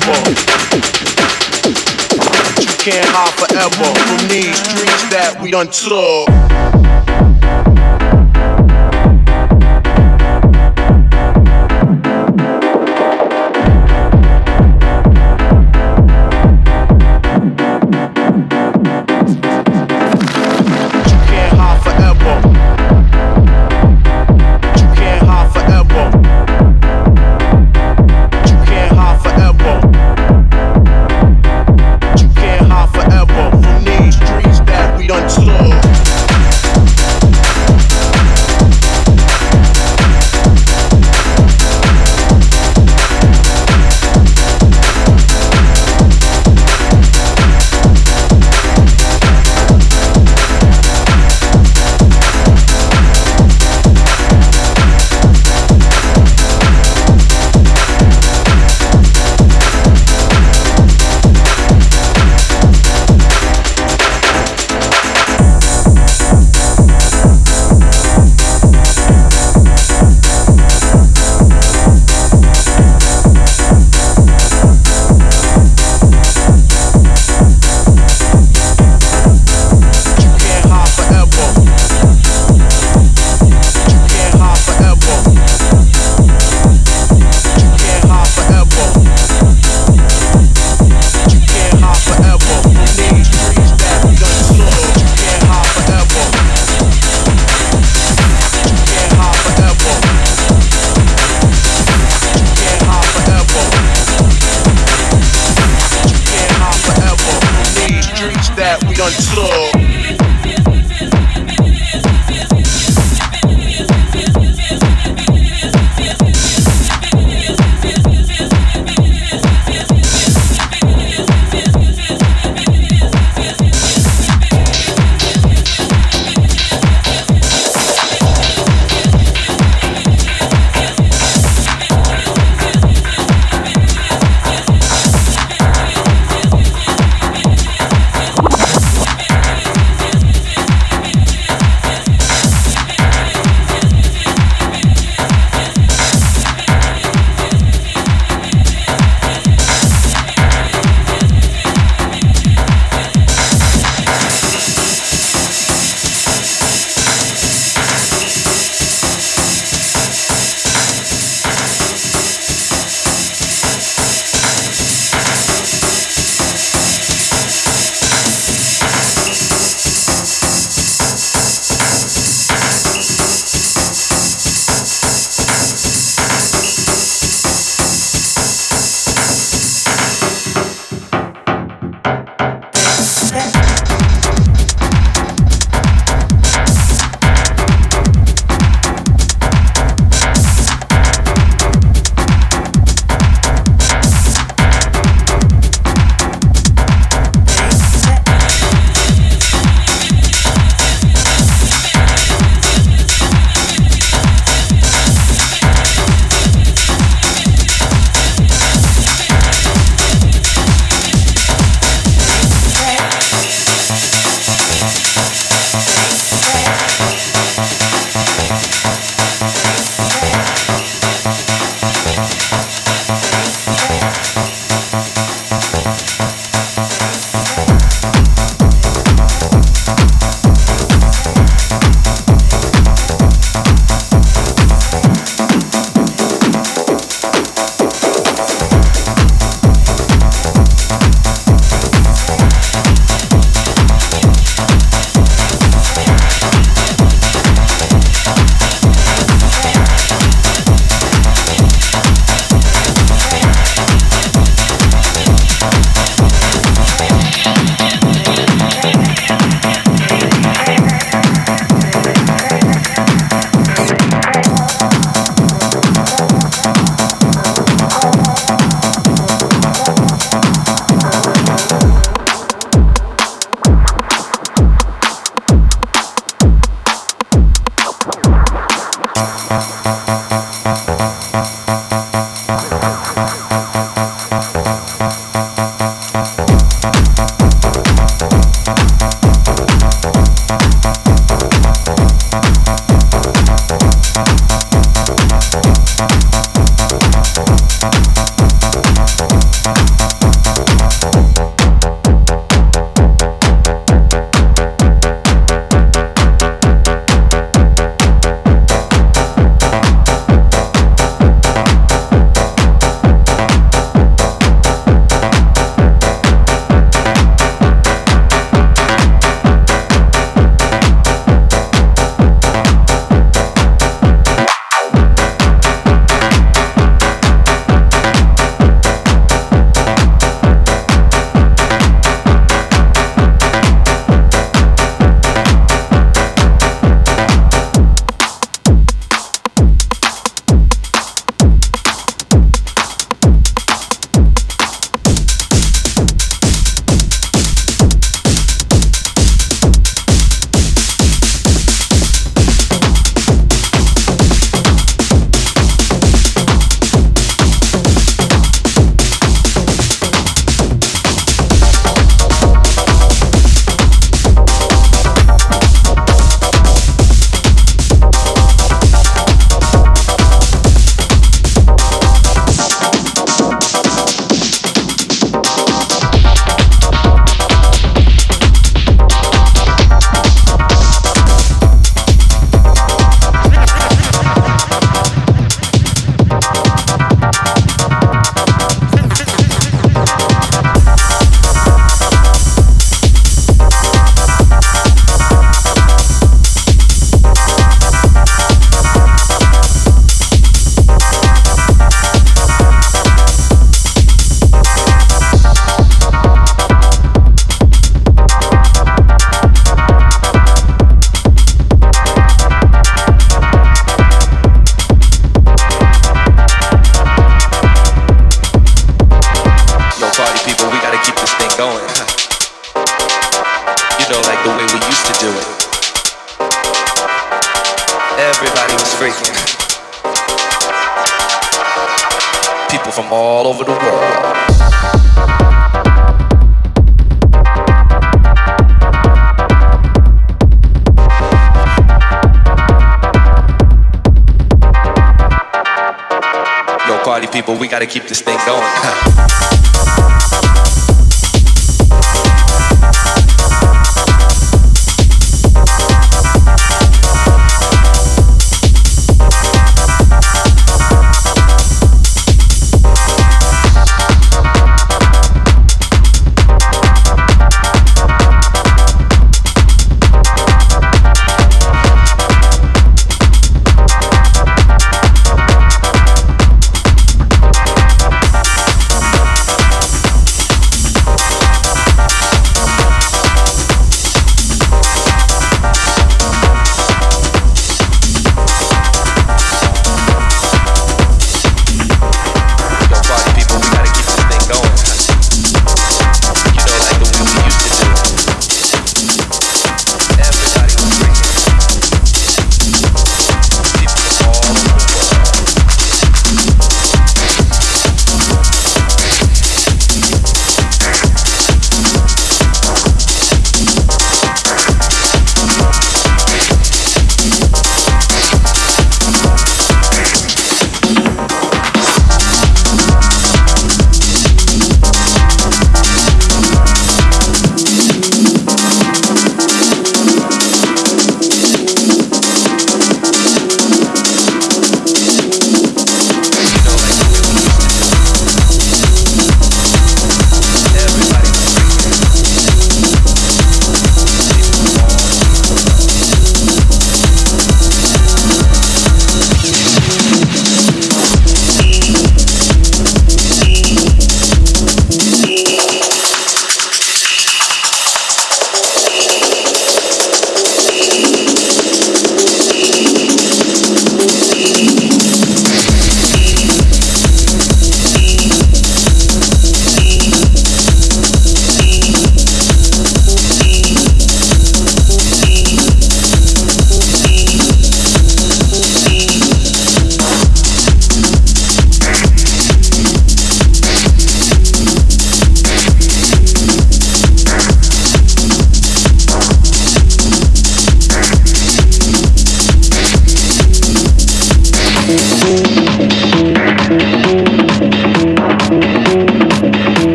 forever. You can't hide forever from these streets that we done took.